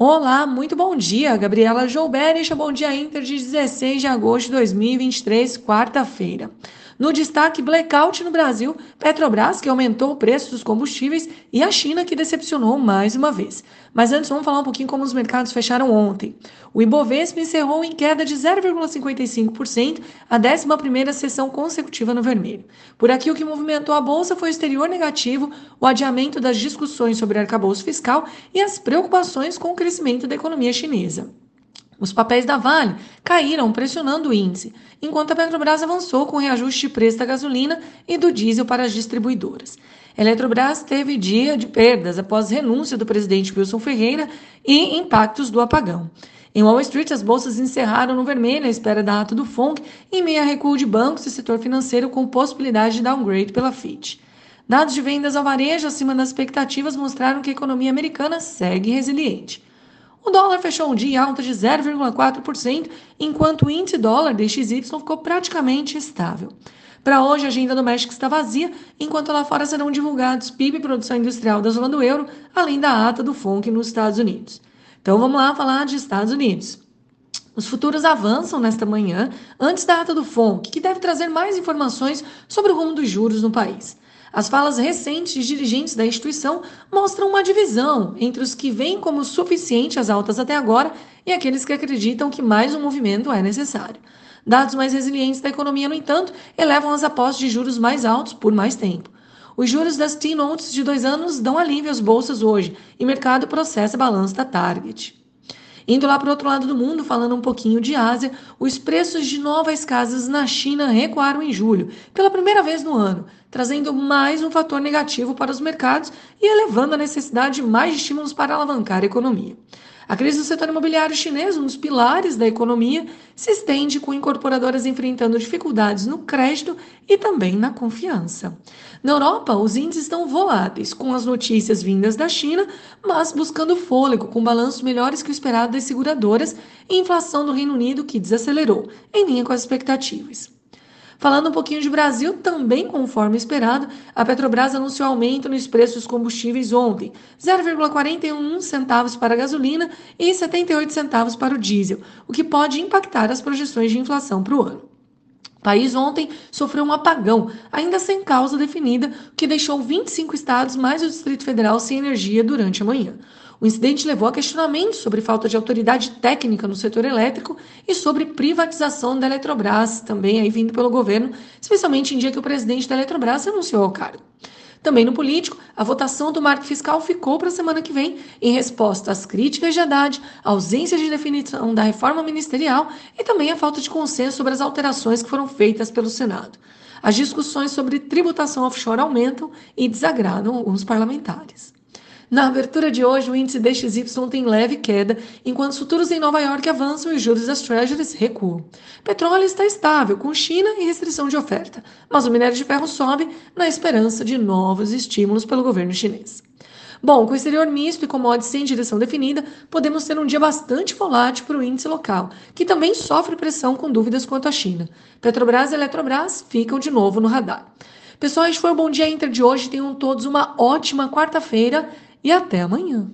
Olá, muito bom dia. Gabriela Joubert, bom dia Inter de 16 de agosto de 2023, quarta-feira. No destaque, blackout no Brasil, Petrobras, que aumentou o preço dos combustíveis, e a China, que decepcionou mais uma vez. Mas antes, vamos falar um pouquinho como os mercados fecharam ontem. O Ibovespa encerrou em queda de 0,55%, a 11ª sessão consecutiva no vermelho. Por aqui, o que movimentou a bolsa foi o exterior negativo, o adiamento das discussões sobre arcabouço fiscal e as preocupações com o crescimento da economia chinesa. Os papéis da Vale caíram, pressionando o índice, enquanto a Petrobras avançou com o reajuste de preço da gasolina e do diesel para as distribuidoras. A Eletrobras teve dia de perdas após renúncia do presidente Wilson Ferreira e impactos do apagão. Em Wall Street, as bolsas encerraram no vermelho à espera da ata do FONC, em meio a recuo de bancos e setor financeiro com possibilidade de downgrade pela FIT. Dados de vendas ao varejo acima das expectativas mostraram que a economia americana segue resiliente. O dólar fechou um dia em alta de 0,4%, enquanto o índice dólar DXY ficou praticamente estável. Para hoje, a agenda doméstica está vazia, enquanto lá fora serão divulgados PIB e produção industrial da zona do euro, além da ata do FONC nos Estados Unidos. Então vamos lá falar de Estados Unidos. Os futuros avançam nesta manhã, antes da ata do FONC, que deve trazer mais informações sobre o rumo dos juros no país. As falas recentes de dirigentes da instituição mostram uma divisão entre os que veem como suficiente as altas até agora e aqueles que acreditam que mais um movimento é necessário. Dados mais resilientes da economia, no entanto, elevam as apostas de juros mais altos por mais tempo. Os juros das T-Notes de dois anos dão alívio às bolsas hoje e o mercado processa balanço da Target. Indo lá para o outro lado do mundo, falando um pouquinho de Ásia, os preços de novas casas na China recuaram em julho, pela primeira vez no ano, trazendo mais um fator negativo para os mercados e elevando a necessidade de mais estímulos para alavancar a economia. A crise do setor imobiliário chinês, um dos pilares da economia, se estende com incorporadoras enfrentando dificuldades no crédito e também na confiança. Na Europa, os índices estão voláteis, com as notícias vindas da China, mas buscando fôlego, com balanços melhores que o esperado das seguradoras e inflação do Reino Unido que desacelerou, em linha com as expectativas. Falando um pouquinho de Brasil, também conforme esperado, a Petrobras anunciou aumento nos preços dos combustíveis ontem, 0,41 centavos para a gasolina e 78 centavos para o diesel, o que pode impactar as projeções de inflação para o ano. O país ontem sofreu um apagão, ainda sem causa definida, que deixou 25 estados mais o Distrito Federal sem energia durante a manhã. O incidente levou a questionamentos sobre falta de autoridade técnica no setor elétrico e sobre privatização da Eletrobras, também aí vindo pelo governo, especialmente em dia que o presidente da Eletrobras anunciou o cargo. Também no político, a votação do marco fiscal ficou para a semana que vem, em resposta às críticas de Haddad, ausência de definição da reforma ministerial e também à falta de consenso sobre as alterações que foram feitas pelo Senado. As discussões sobre tributação offshore aumentam e desagradam alguns parlamentares. Na abertura de hoje, o índice DXY tem leve queda, enquanto os futuros em Nova York avançam e os juros das Treasuries recuam. Petróleo está estável, com China e restrição de oferta, mas o minério de ferro sobe na esperança de novos estímulos pelo governo chinês. Bom, com o exterior misto e commodities sem direção definida, podemos ter um dia bastante volátil para o índice local, que também sofre pressão com dúvidas quanto à China. Petrobras e Eletrobras ficam de novo no radar. Pessoal, este foi o Bom Dia Inter de hoje. Tenham todos uma ótima quarta-feira e até amanhã.